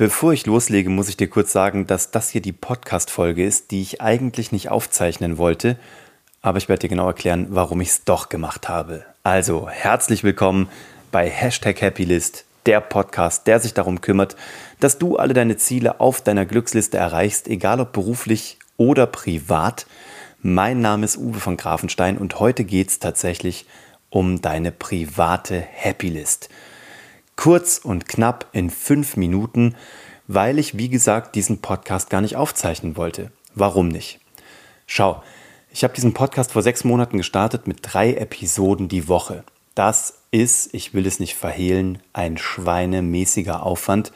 Bevor ich loslege, muss ich dir kurz sagen, dass das hier die Podcast-Folge ist, die ich eigentlich nicht aufzeichnen wollte, aber ich werde dir genau erklären, warum ich es doch gemacht habe. Also, herzlich willkommen bei Hashtag Happylist, der Podcast, der sich darum kümmert, dass du alle deine Ziele auf deiner Glücksliste erreichst, egal ob beruflich oder privat. Mein Name ist Uwe von Grafenstein und heute geht es tatsächlich um deine private Happylist. Kurz und knapp in fünf Minuten, weil ich, wie gesagt, diesen Podcast gar nicht aufzeichnen wollte. Warum nicht? Schau, ich habe diesen Podcast vor sechs Monaten gestartet mit drei Episoden die Woche. Das ist, ich will es nicht verhehlen, ein schweinemäßiger Aufwand,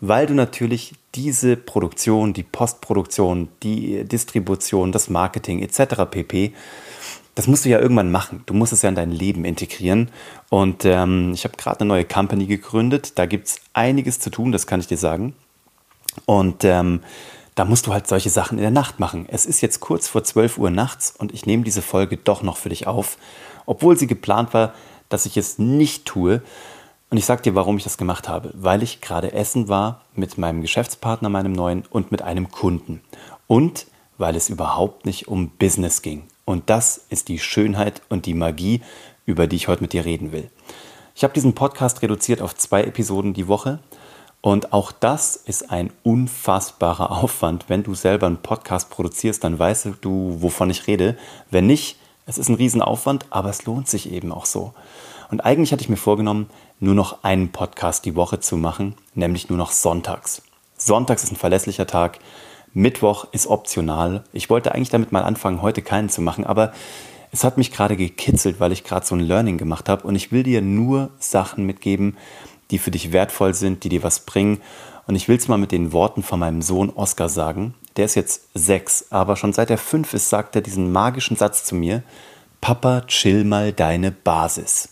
weil du natürlich diese Produktion, die Postproduktion, die Distribution, das Marketing etc. pp das musst du ja irgendwann machen. Du musst es ja in dein Leben integrieren. Und ähm, ich habe gerade eine neue Company gegründet. Da gibt es einiges zu tun, das kann ich dir sagen. Und ähm, da musst du halt solche Sachen in der Nacht machen. Es ist jetzt kurz vor 12 Uhr nachts und ich nehme diese Folge doch noch für dich auf, obwohl sie geplant war, dass ich es nicht tue. Und ich sage dir, warum ich das gemacht habe. Weil ich gerade essen war mit meinem Geschäftspartner, meinem neuen, und mit einem Kunden. Und weil es überhaupt nicht um Business ging. Und das ist die Schönheit und die Magie, über die ich heute mit dir reden will. Ich habe diesen Podcast reduziert auf zwei Episoden die Woche. Und auch das ist ein unfassbarer Aufwand. Wenn du selber einen Podcast produzierst, dann weißt du, wovon ich rede. Wenn nicht, es ist ein Riesenaufwand, aber es lohnt sich eben auch so. Und eigentlich hatte ich mir vorgenommen, nur noch einen Podcast die Woche zu machen, nämlich nur noch sonntags. Sonntags ist ein verlässlicher Tag. Mittwoch ist optional. Ich wollte eigentlich damit mal anfangen, heute keinen zu machen, aber es hat mich gerade gekitzelt, weil ich gerade so ein Learning gemacht habe und ich will dir nur Sachen mitgeben, die für dich wertvoll sind, die dir was bringen. Und ich will es mal mit den Worten von meinem Sohn Oscar sagen. Der ist jetzt sechs, aber schon seit er fünf ist, sagt er diesen magischen Satz zu mir: Papa, chill mal deine Basis.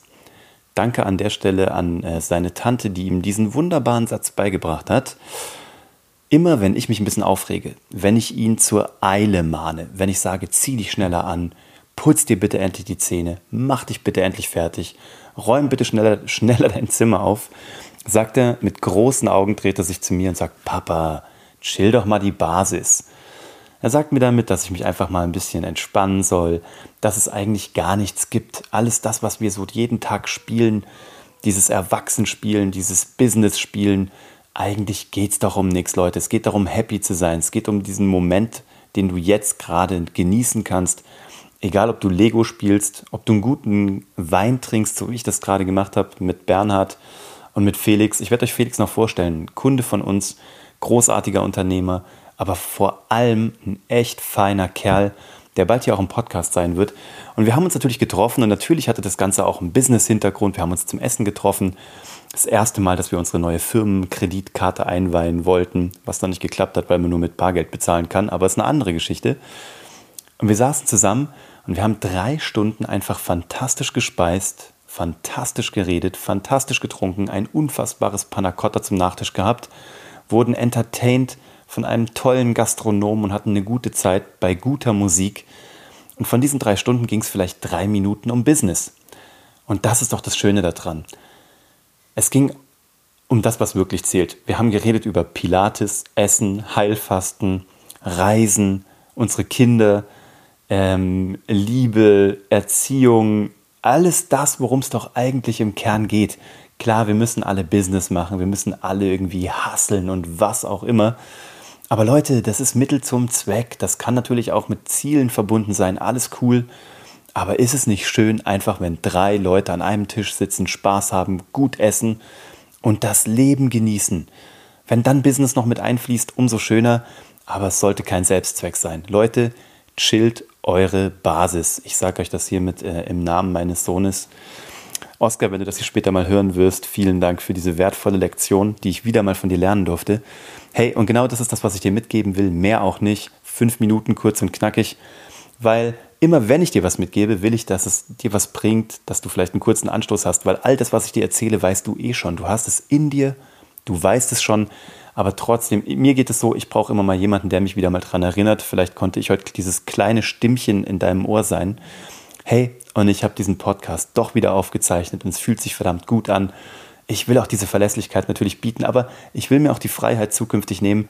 Danke an der Stelle an äh, seine Tante, die ihm diesen wunderbaren Satz beigebracht hat. Immer wenn ich mich ein bisschen aufrege, wenn ich ihn zur Eile mahne, wenn ich sage, zieh dich schneller an, putz dir bitte endlich die Zähne, mach dich bitte endlich fertig, räum bitte schneller, schneller dein Zimmer auf, sagt er mit großen Augen, dreht er sich zu mir und sagt, Papa, chill doch mal die Basis. Er sagt mir damit, dass ich mich einfach mal ein bisschen entspannen soll, dass es eigentlich gar nichts gibt. Alles das, was wir so jeden Tag spielen, dieses Erwachsenspielen, dieses Business-Spielen, eigentlich geht es doch um nichts, Leute. Es geht darum, happy zu sein. Es geht um diesen Moment, den du jetzt gerade genießen kannst. Egal, ob du Lego spielst, ob du einen guten Wein trinkst, so wie ich das gerade gemacht habe mit Bernhard und mit Felix. Ich werde euch Felix noch vorstellen. Kunde von uns, großartiger Unternehmer, aber vor allem ein echt feiner Kerl, der bald hier auch im Podcast sein wird. Und wir haben uns natürlich getroffen und natürlich hatte das Ganze auch einen Business-Hintergrund. Wir haben uns zum Essen getroffen das erste Mal, dass wir unsere neue Firmenkreditkarte einweihen wollten, was dann nicht geklappt hat, weil man nur mit Bargeld bezahlen kann, aber es ist eine andere Geschichte. Und wir saßen zusammen und wir haben drei Stunden einfach fantastisch gespeist, fantastisch geredet, fantastisch getrunken, ein unfassbares Panacotta zum Nachtisch gehabt, wurden entertained von einem tollen Gastronomen und hatten eine gute Zeit bei guter Musik. Und von diesen drei Stunden ging es vielleicht drei Minuten um Business. Und das ist doch das Schöne daran. Es ging um das, was wirklich zählt. Wir haben geredet über Pilates, Essen, Heilfasten, Reisen, unsere Kinder, ähm, Liebe, Erziehung, alles das, worum es doch eigentlich im Kern geht. Klar, wir müssen alle Business machen, wir müssen alle irgendwie hasseln und was auch immer. Aber Leute, das ist Mittel zum Zweck. Das kann natürlich auch mit Zielen verbunden sein. Alles cool. Aber ist es nicht schön, einfach wenn drei Leute an einem Tisch sitzen, Spaß haben, gut essen und das Leben genießen? Wenn dann Business noch mit einfließt, umso schöner. Aber es sollte kein Selbstzweck sein. Leute, chillt eure Basis. Ich sage euch das hiermit äh, im Namen meines Sohnes. Oskar, wenn du das hier später mal hören wirst, vielen Dank für diese wertvolle Lektion, die ich wieder mal von dir lernen durfte. Hey, und genau das ist das, was ich dir mitgeben will. Mehr auch nicht. Fünf Minuten kurz und knackig. Weil immer wenn ich dir was mitgebe, will ich, dass es dir was bringt, dass du vielleicht einen kurzen Anstoß hast, weil all das, was ich dir erzähle, weißt du eh schon. Du hast es in dir, du weißt es schon, aber trotzdem, mir geht es so, ich brauche immer mal jemanden, der mich wieder mal daran erinnert. Vielleicht konnte ich heute dieses kleine Stimmchen in deinem Ohr sein. Hey, und ich habe diesen Podcast doch wieder aufgezeichnet und es fühlt sich verdammt gut an. Ich will auch diese Verlässlichkeit natürlich bieten, aber ich will mir auch die Freiheit zukünftig nehmen.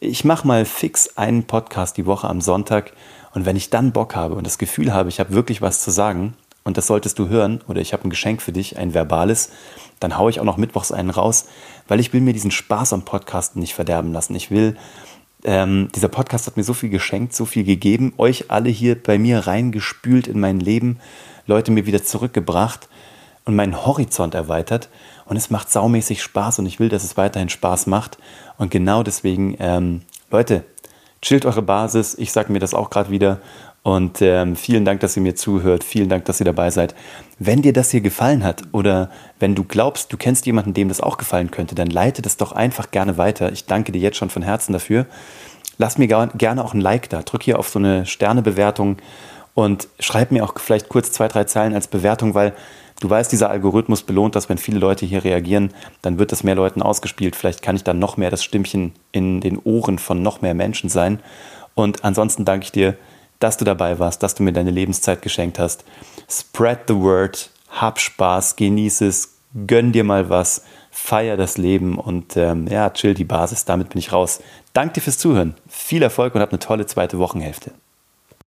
Ich mache mal fix einen Podcast die Woche am Sonntag und wenn ich dann Bock habe und das Gefühl habe, ich habe wirklich was zu sagen und das solltest du hören oder ich habe ein Geschenk für dich, ein verbales, dann haue ich auch noch mittwochs einen raus, weil ich will mir diesen Spaß am Podcasten nicht verderben lassen. Ich will, ähm, dieser Podcast hat mir so viel geschenkt, so viel gegeben, euch alle hier bei mir reingespült in mein Leben, Leute mir wieder zurückgebracht und meinen Horizont erweitert. Und es macht saumäßig Spaß und ich will, dass es weiterhin Spaß macht. Und genau deswegen, ähm, Leute, chillt eure Basis. Ich sage mir das auch gerade wieder. Und ähm, vielen Dank, dass ihr mir zuhört. Vielen Dank, dass ihr dabei seid. Wenn dir das hier gefallen hat oder wenn du glaubst, du kennst jemanden, dem das auch gefallen könnte, dann leite das doch einfach gerne weiter. Ich danke dir jetzt schon von Herzen dafür. Lass mir gerne auch ein Like da. Drück hier auf so eine Sternebewertung und schreib mir auch vielleicht kurz zwei, drei Zeilen als Bewertung, weil du weißt, dieser Algorithmus belohnt das, wenn viele Leute hier reagieren, dann wird das mehr Leuten ausgespielt. Vielleicht kann ich dann noch mehr das Stimmchen in den Ohren von noch mehr Menschen sein. Und ansonsten danke ich dir dass du dabei warst, dass du mir deine Lebenszeit geschenkt hast. Spread the word, hab Spaß, genieße es, gönn dir mal was, feier das Leben und ähm, ja, chill die Basis. Damit bin ich raus. Danke dir fürs Zuhören. Viel Erfolg und hab eine tolle zweite Wochenhälfte.